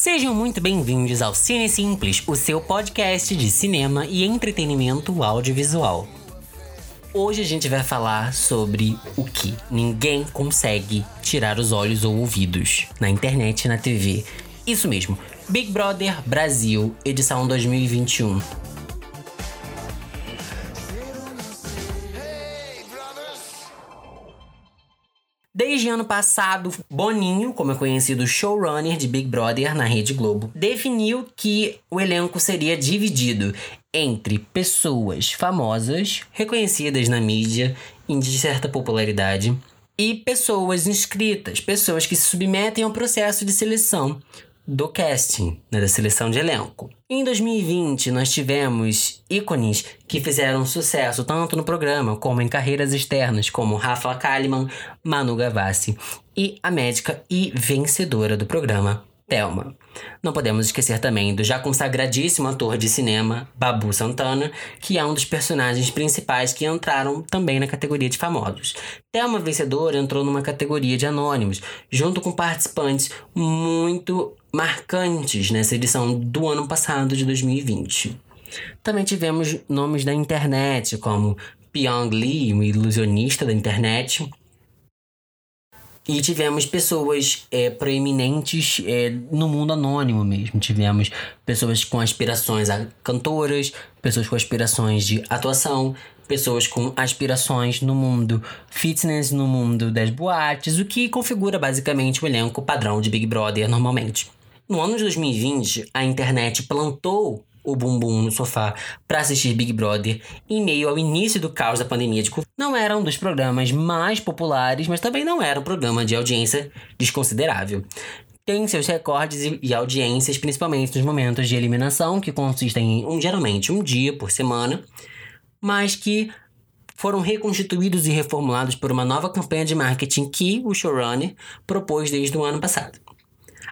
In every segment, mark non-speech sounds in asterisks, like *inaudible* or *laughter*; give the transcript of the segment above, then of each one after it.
Sejam muito bem-vindos ao Cine Simples, o seu podcast de cinema e entretenimento audiovisual. Hoje a gente vai falar sobre o que ninguém consegue tirar os olhos ou ouvidos na internet e na TV. Isso mesmo, Big Brother Brasil, edição 2021. Desde ano passado, Boninho, como é conhecido showrunner de Big Brother na Rede Globo, definiu que o elenco seria dividido entre pessoas famosas, reconhecidas na mídia e de certa popularidade, e pessoas inscritas, pessoas que se submetem ao processo de seleção do casting, né, da seleção de elenco. Em 2020, nós tivemos ícones que fizeram sucesso tanto no programa como em carreiras externas, como Rafa Kalimann, Manu Gavassi e a médica e vencedora do programa, Thelma. Não podemos esquecer também do já consagradíssimo ator de cinema, Babu Santana, que é um dos personagens principais que entraram também na categoria de famosos. Thelma Vencedora entrou numa categoria de anônimos, junto com participantes muito marcantes nessa edição do ano passado, de 2020. Também tivemos nomes da internet, como Pyong Lee, um ilusionista da internet, e tivemos pessoas é, proeminentes é, no mundo anônimo mesmo. Tivemos pessoas com aspirações a cantoras, pessoas com aspirações de atuação, pessoas com aspirações no mundo fitness, no mundo das boates, o que configura basicamente o elenco padrão de Big Brother normalmente. No ano de 2020, a internet plantou o bumbum no sofá para assistir Big Brother em meio ao início do caos da pandemia de Covid. Não era um dos programas mais populares, mas também não era um programa de audiência desconsiderável. Tem seus recordes e audiências, principalmente nos momentos de eliminação, que consistem em um, geralmente um dia por semana, mas que foram reconstituídos e reformulados por uma nova campanha de marketing que o showrunner propôs desde o ano passado.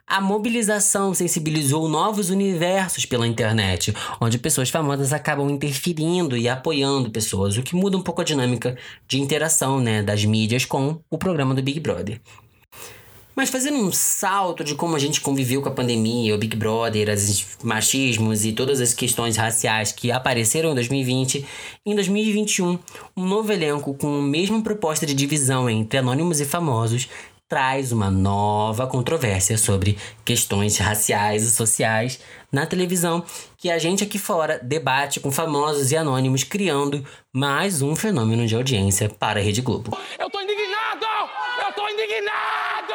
A mobilização sensibilizou novos universos pela internet, onde pessoas famosas acabam interferindo e apoiando pessoas, o que muda um pouco a dinâmica de interação né, das mídias com o programa do Big Brother. Mas fazendo um salto de como a gente conviveu com a pandemia, o Big Brother, os machismos e todas as questões raciais que apareceram em 2020, em 2021, um novo elenco com a mesma proposta de divisão entre anônimos e famosos traz uma nova controvérsia sobre questões raciais e sociais na televisão que a gente aqui fora debate com famosos e anônimos, criando mais um fenômeno de audiência para a Rede Globo. Eu tô indignado! Eu tô indignado!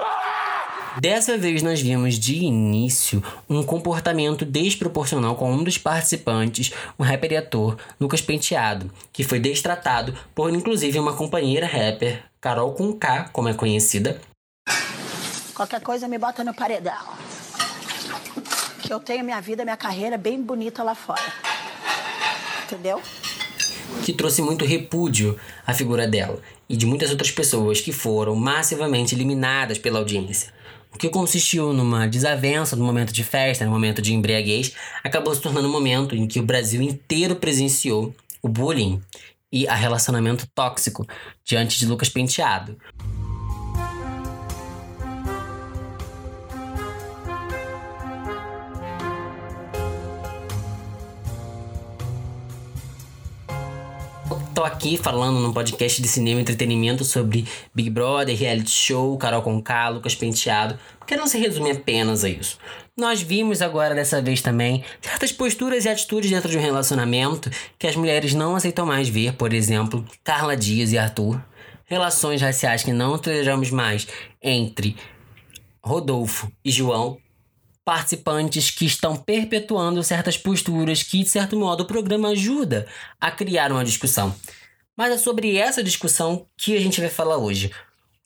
Ah! Dessa vez nós vimos de início um comportamento desproporcional com um dos participantes, um rapper e ator, Lucas Penteado, que foi destratado por inclusive uma companheira rapper Carol com K, como é conhecida. Qualquer coisa me bota no paredão. Que eu tenho minha vida, minha carreira bem bonita lá fora. Entendeu? Que trouxe muito repúdio à figura dela e de muitas outras pessoas que foram massivamente eliminadas pela audiência. O que consistiu numa desavença no momento de festa, no momento de embriaguez, acabou se tornando um momento em que o Brasil inteiro presenciou o bullying e a relacionamento tóxico diante de Lucas Penteado. Tô aqui falando num podcast de cinema e entretenimento sobre Big Brother, reality show, Carol Conká, Lucas Penteado, porque não se resume apenas a isso. Nós vimos agora dessa vez também certas posturas e atitudes dentro de um relacionamento que as mulheres não aceitam mais ver, por exemplo, Carla Dias e Arthur. Relações raciais que não toleramos mais entre Rodolfo e João. Participantes que estão perpetuando certas posturas que, de certo modo, o programa ajuda a criar uma discussão. Mas é sobre essa discussão que a gente vai falar hoje.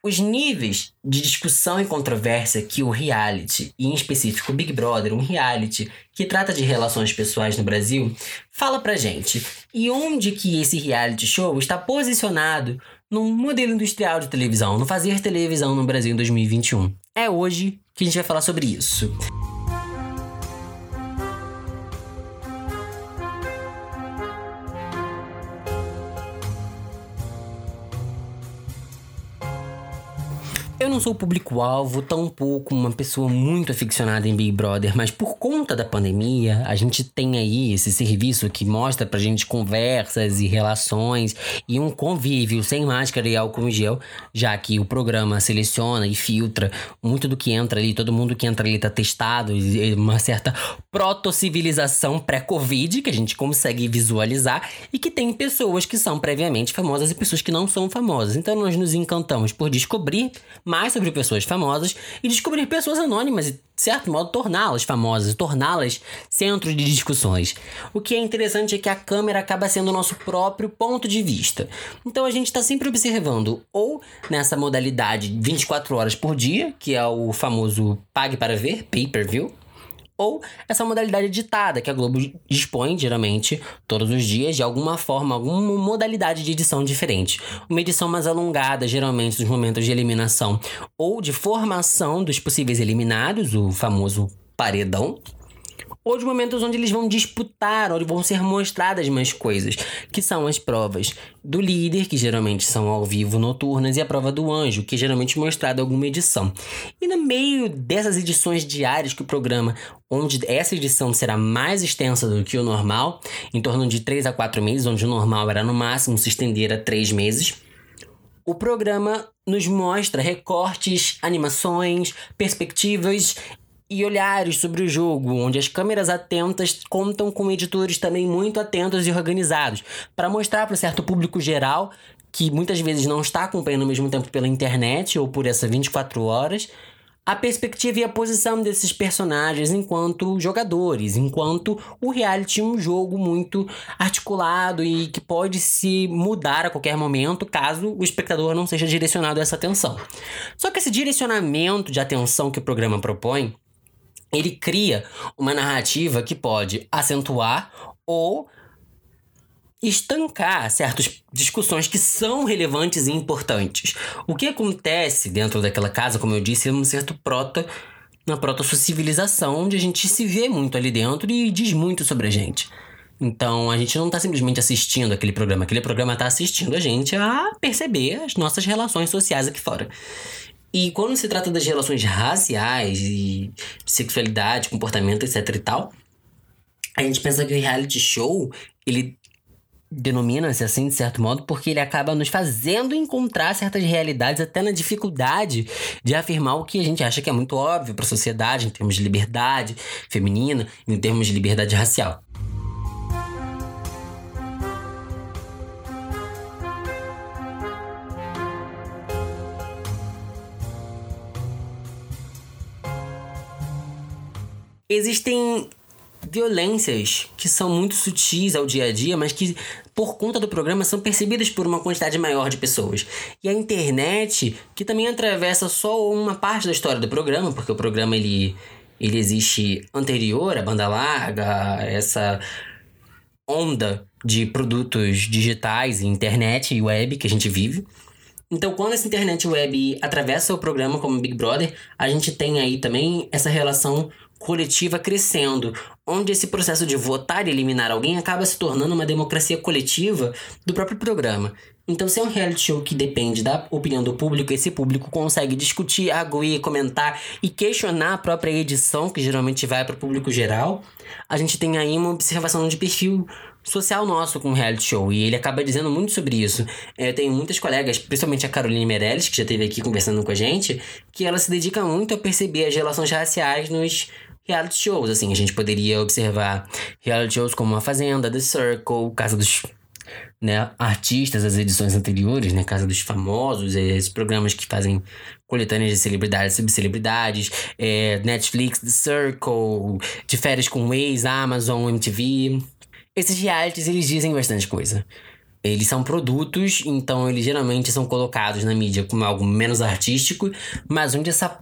Os níveis de discussão e controvérsia que o reality, e em específico o Big Brother, um reality que trata de relações pessoais no Brasil, fala pra gente. E onde que esse reality show está posicionado num modelo industrial de televisão, no fazer televisão no Brasil em 2021. É hoje que a gente vai falar sobre isso. Não sou público-alvo, tampouco uma pessoa muito aficionada em Big Brother, mas por conta da pandemia, a gente tem aí esse serviço que mostra pra gente conversas e relações e um convívio sem máscara e álcool em gel, já que o programa seleciona e filtra muito do que entra ali, todo mundo que entra ali tá testado, uma certa proto-civilização pré-Covid que a gente consegue visualizar e que tem pessoas que são previamente famosas e pessoas que não são famosas. Então nós nos encantamos por descobrir mais sobre pessoas famosas e descobrir pessoas anônimas e, de certo modo, torná-las famosas, torná-las centro de discussões. O que é interessante é que a câmera acaba sendo o nosso próprio ponto de vista. Então a gente está sempre observando ou nessa modalidade 24 horas por dia, que é o famoso pague para ver, pay-per-view, ou essa modalidade ditada que a Globo dispõe geralmente todos os dias de alguma forma, alguma modalidade de edição diferente. Uma edição mais alongada, geralmente nos momentos de eliminação ou de formação dos possíveis eliminados, o famoso paredão, ou de momentos onde eles vão disputar, onde vão ser mostradas mais coisas, que são as provas do líder, que geralmente são ao vivo noturnas, e a prova do anjo, que é geralmente mostrada alguma edição. E no meio dessas edições diárias que o programa, onde essa edição será mais extensa do que o normal, em torno de 3 a 4 meses, onde o normal era no máximo se estender a 3 meses, o programa nos mostra recortes, animações, perspectivas e olhares sobre o jogo, onde as câmeras atentas contam com editores também muito atentos e organizados, para mostrar para o certo público geral que muitas vezes não está acompanhando ao mesmo tempo pela internet ou por essa 24 horas, a perspectiva e a posição desses personagens enquanto jogadores, enquanto o reality é um jogo muito articulado e que pode se mudar a qualquer momento caso o espectador não seja direcionado a essa atenção. Só que esse direcionamento de atenção que o programa propõe ele cria uma narrativa que pode acentuar ou estancar certas discussões que são relevantes e importantes. O que acontece dentro daquela casa, como eu disse, é um certo proto uma proto-civilização onde a gente se vê muito ali dentro e diz muito sobre a gente. Então a gente não está simplesmente assistindo aquele programa, aquele programa está assistindo a gente a perceber as nossas relações sociais aqui fora. E quando se trata das relações raciais e sexualidade, comportamento, etc e tal, a gente pensa que o reality show, ele denomina-se assim, de certo modo, porque ele acaba nos fazendo encontrar certas realidades até na dificuldade de afirmar o que a gente acha que é muito óbvio para a sociedade, em termos de liberdade feminina, em termos de liberdade racial. Existem violências que são muito sutis ao dia a dia, mas que por conta do programa são percebidas por uma quantidade maior de pessoas. E a internet, que também atravessa só uma parte da história do programa, porque o programa ele, ele existe anterior à banda larga, essa onda de produtos digitais, internet e web que a gente vive. Então, quando essa internet web atravessa o programa como Big Brother, a gente tem aí também essa relação coletiva crescendo, onde esse processo de votar e eliminar alguém acaba se tornando uma democracia coletiva do próprio programa. Então, se é um reality show que depende da opinião do público, esse público consegue discutir, arguir, comentar e questionar a própria edição, que geralmente vai para o público geral, a gente tem aí uma observação de perfil social nosso com o reality show. E ele acaba dizendo muito sobre isso. É, eu tenho muitas colegas, principalmente a Caroline Meirelles, que já esteve aqui conversando com a gente, que ela se dedica muito a perceber as relações raciais nos reality shows. Assim, a gente poderia observar reality shows como A Fazenda, The Circle, Casa dos né, artistas das edições anteriores, né, Casa dos Famosos, esses programas que fazem coletâneas de celebridades, subcelebridades, é, Netflix, The Circle, de férias com Waze, Amazon, MTV. Esses realities, eles dizem bastante coisa. Eles são produtos, então eles geralmente são colocados na mídia como algo menos artístico, mas onde essa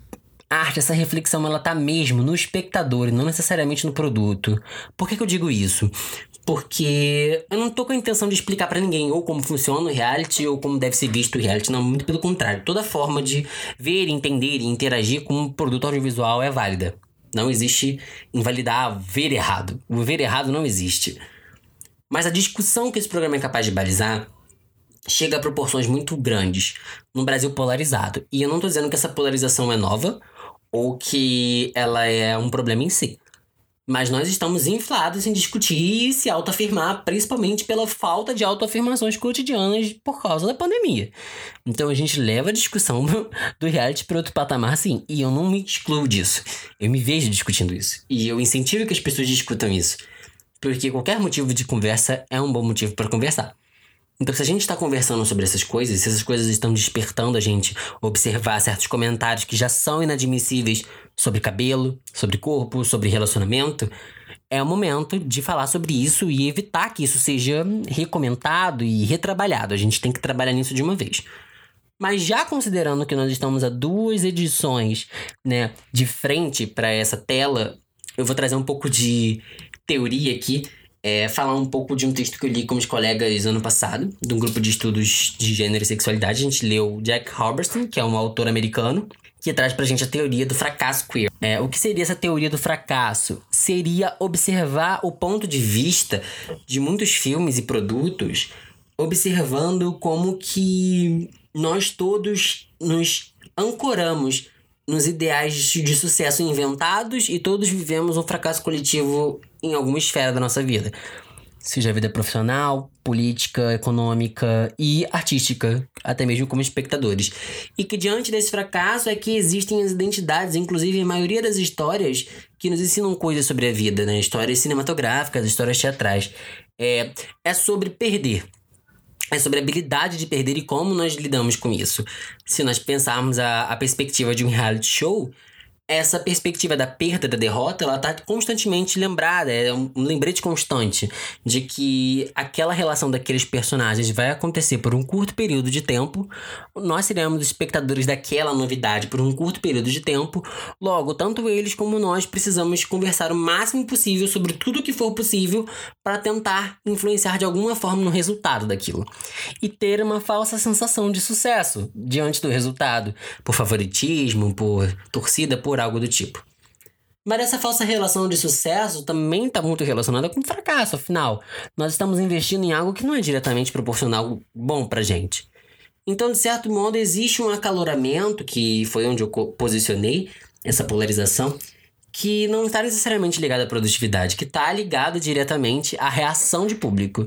arte, essa reflexão, ela tá mesmo no espectador e não necessariamente no produto. Por que, que eu digo isso? Porque eu não tô com a intenção de explicar para ninguém ou como funciona o reality ou como deve ser visto o reality, não, muito pelo contrário. Toda forma de ver, entender e interagir com um produto audiovisual é válida. Não existe invalidar ver errado. O ver errado não existe. Mas a discussão que esse programa é capaz de balizar chega a proporções muito grandes no Brasil polarizado. E eu não tô dizendo que essa polarização é nova ou que ela é um problema em si. Mas nós estamos inflados em discutir e se autoafirmar, principalmente pela falta de autoafirmações cotidianas por causa da pandemia. Então a gente leva a discussão do, *laughs* do reality para outro patamar, sim. E eu não me excluo disso. Eu me vejo discutindo isso. E eu incentivo que as pessoas discutam isso. Porque qualquer motivo de conversa é um bom motivo para conversar. Então, se a gente está conversando sobre essas coisas, se essas coisas estão despertando a gente observar certos comentários que já são inadmissíveis sobre cabelo, sobre corpo, sobre relacionamento, é o momento de falar sobre isso e evitar que isso seja recomentado e retrabalhado. A gente tem que trabalhar nisso de uma vez. Mas já considerando que nós estamos a duas edições, né, de frente para essa tela, eu vou trazer um pouco de teoria aqui é, falar um pouco de um texto que eu li com os colegas ano passado, de um grupo de estudos de gênero e sexualidade. A gente leu Jack Halberstam, que é um autor americano, que traz pra gente a teoria do fracasso queer. É, o que seria essa teoria do fracasso? Seria observar o ponto de vista de muitos filmes e produtos, observando como que nós todos nos ancoramos nos ideais de sucesso inventados e todos vivemos um fracasso coletivo em alguma esfera da nossa vida. Seja a vida profissional, política, econômica e artística, até mesmo como espectadores. E que diante desse fracasso é que existem as identidades, inclusive a maioria das histórias que nos ensinam coisas sobre a vida, né? Histórias cinematográficas, histórias teatrais. É, é sobre perder é sobre a habilidade de perder e como nós lidamos com isso. Se nós pensarmos a, a perspectiva de um reality show, essa perspectiva da perda, da derrota, ela tá constantemente lembrada, é um lembrete constante de que aquela relação daqueles personagens vai acontecer por um curto período de tempo, nós seremos espectadores daquela novidade por um curto período de tempo, logo, tanto eles como nós precisamos conversar o máximo possível sobre tudo que for possível para tentar influenciar de alguma forma no resultado daquilo. E ter uma falsa sensação de sucesso diante do resultado, por favoritismo, por torcida, por algo do tipo. Mas essa falsa relação de sucesso também está muito relacionada com fracasso, afinal. Nós estamos investindo em algo que não é diretamente proporcional bom pra gente. Então, de certo modo, existe um acaloramento, que foi onde eu posicionei essa polarização, que não está necessariamente ligado à produtividade, que está ligado diretamente à reação de público.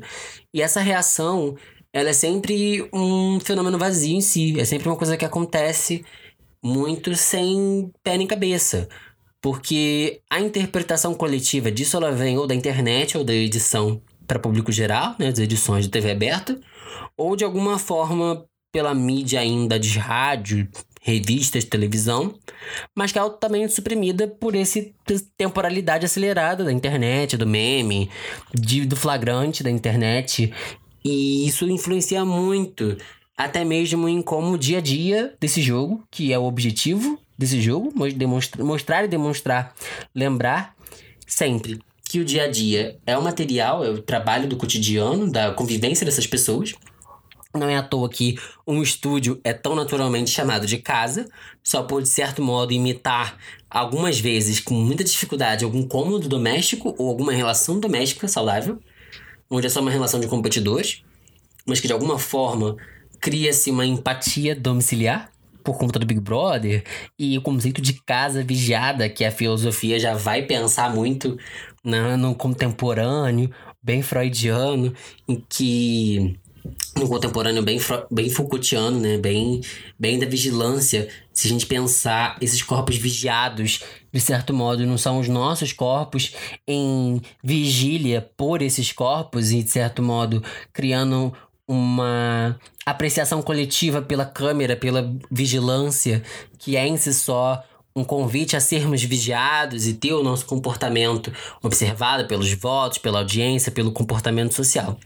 E essa reação, ela é sempre um fenômeno vazio em si, é sempre uma coisa que acontece muito sem pé nem cabeça. Porque a interpretação coletiva disso ela vem ou da internet ou da edição para público geral, né, das edições de TV aberta, ou de alguma forma pela mídia ainda de rádio, revistas, televisão, mas que é altamente suprimida por essa temporalidade acelerada da internet, do meme, de, do flagrante da internet. E isso influencia muito até mesmo em como o dia a dia desse jogo, que é o objetivo desse jogo, mostrar e demonstrar, lembrar sempre que o dia a dia é o material, é o trabalho do cotidiano, da convivência dessas pessoas. Não é à toa que um estúdio é tão naturalmente chamado de casa, só por de certo modo imitar algumas vezes com muita dificuldade algum cômodo doméstico ou alguma relação doméstica saudável, onde é só uma relação de competidores, mas que de alguma forma cria-se uma empatia domiciliar por conta do Big Brother e o conceito de casa vigiada, que a filosofia já vai pensar muito né, no contemporâneo, bem freudiano, em que no contemporâneo bem, bem Foucaultiano, né? Bem, bem da vigilância. Se a gente pensar esses corpos vigiados, de certo modo, não são os nossos corpos em vigília por esses corpos e, de certo modo, criando uma apreciação coletiva pela câmera, pela vigilância, que é em si só um convite a sermos vigiados e ter o nosso comportamento observado pelos votos, pela audiência, pelo comportamento social.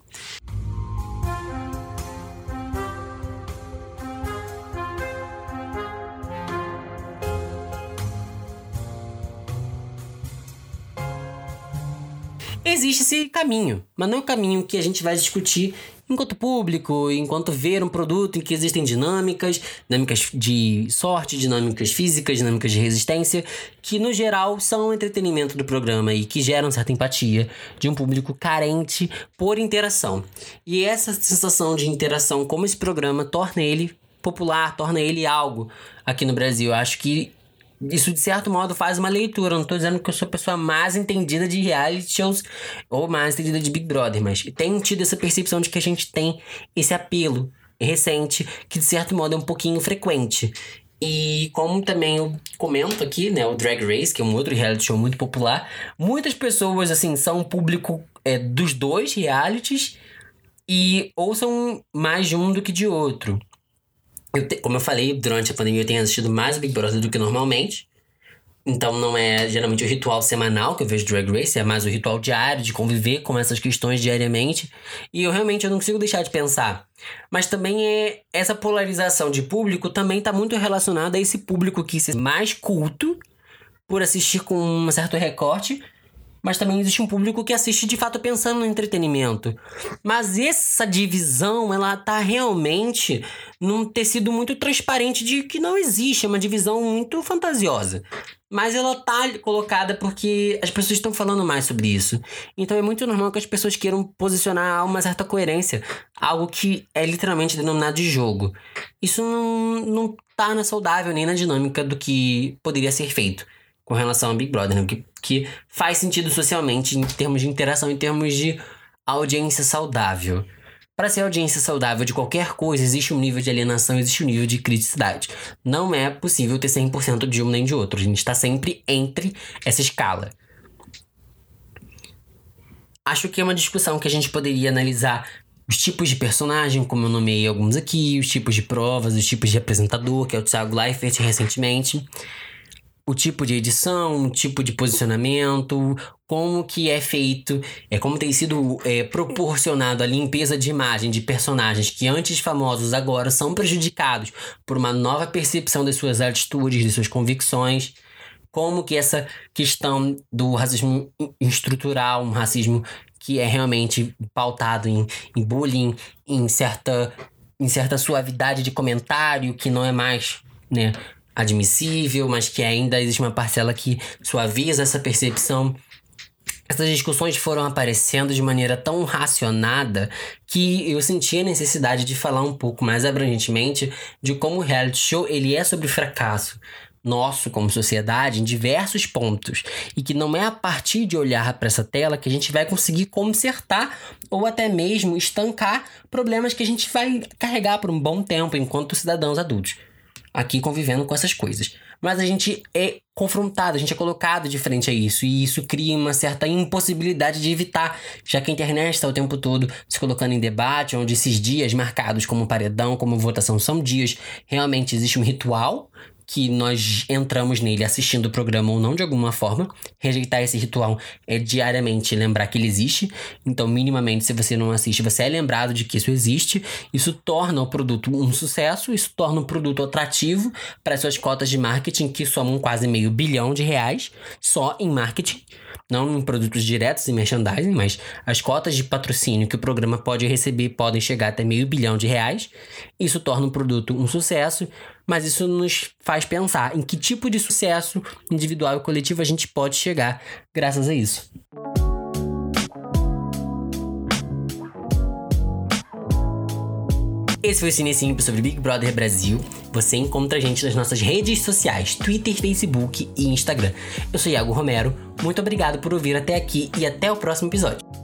Existe esse caminho, mas não é o caminho que a gente vai discutir enquanto público, enquanto ver um produto em que existem dinâmicas, dinâmicas de sorte, dinâmicas físicas, dinâmicas de resistência, que no geral são o entretenimento do programa e que geram certa empatia de um público carente por interação. E essa sensação de interação, como esse programa torna ele popular, torna ele algo aqui no Brasil. Eu acho que isso de certo modo faz uma leitura. Não tô dizendo que eu sou a pessoa mais entendida de reality shows ou mais entendida de Big Brother, mas tenho tido essa percepção de que a gente tem esse apelo recente que de certo modo é um pouquinho frequente. E como também eu comento aqui, né, o Drag Race, que é um outro reality show muito popular, muitas pessoas, assim, são público é, dos dois realities e ou são mais de um do que de outro. Eu te, como eu falei, durante a pandemia eu tenho assistido mais Big Brother do que normalmente. Então não é geralmente o ritual semanal que eu vejo Drag Race, é mais o ritual diário de conviver com essas questões diariamente. E eu realmente eu não consigo deixar de pensar. Mas também é essa polarização de público também está muito relacionada a esse público que se mais culto por assistir com um certo recorte mas também existe um público que assiste de fato pensando no entretenimento. Mas essa divisão, ela tá realmente num tecido muito transparente de que não existe, é uma divisão muito fantasiosa. Mas ela tá colocada porque as pessoas estão falando mais sobre isso. Então é muito normal que as pessoas queiram posicionar uma certa coerência, algo que é literalmente denominado de jogo. Isso não, não tá na saudável nem na dinâmica do que poderia ser feito com relação ao Big Brother, né? que, que faz sentido socialmente em termos de interação, em termos de audiência saudável. Para ser audiência saudável de qualquer coisa, existe um nível de alienação, existe um nível de criticidade. Não é possível ter 100% de um nem de outro. A gente está sempre entre essa escala. Acho que é uma discussão que a gente poderia analisar os tipos de personagem, como eu nomeei alguns aqui, os tipos de provas, os tipos de apresentador, que é o Thiago Leifert recentemente o tipo de edição, o tipo de posicionamento, como que é feito, é como tem sido é, proporcionado a limpeza de imagem de personagens que antes famosos agora são prejudicados por uma nova percepção das suas atitudes, de suas convicções, como que essa questão do racismo estrutural, um racismo que é realmente pautado em, em bullying, em certa, em certa suavidade de comentário, que não é mais né, admissível, mas que ainda existe uma parcela que suaviza essa percepção. Essas discussões foram aparecendo de maneira tão racionada que eu senti a necessidade de falar um pouco mais abrangentemente de como o reality show ele é sobre fracasso nosso como sociedade em diversos pontos e que não é a partir de olhar para essa tela que a gente vai conseguir consertar ou até mesmo estancar problemas que a gente vai carregar por um bom tempo enquanto cidadãos adultos aqui convivendo com essas coisas. Mas a gente é confrontado, a gente é colocado de frente a isso, e isso cria uma certa impossibilidade de evitar, já que a internet está o tempo todo se colocando em debate, onde esses dias marcados como paredão, como votação, são dias realmente existe um ritual que nós entramos nele assistindo o programa ou não de alguma forma. Rejeitar esse ritual é diariamente lembrar que ele existe. Então, minimamente, se você não assiste, você é lembrado de que isso existe. Isso torna o produto um sucesso, isso torna o produto atrativo para suas cotas de marketing, que somam quase meio bilhão de reais só em marketing não em produtos diretos e merchandising, mas as cotas de patrocínio que o programa pode receber podem chegar até meio bilhão de reais. Isso torna o produto um sucesso, mas isso nos faz pensar em que tipo de sucesso individual e coletivo a gente pode chegar graças a isso. Esse foi o Cine Simples sobre Big Brother Brasil. Você encontra a gente nas nossas redes sociais, Twitter, Facebook e Instagram. Eu sou Iago Romero. Muito obrigado por ouvir até aqui e até o próximo episódio.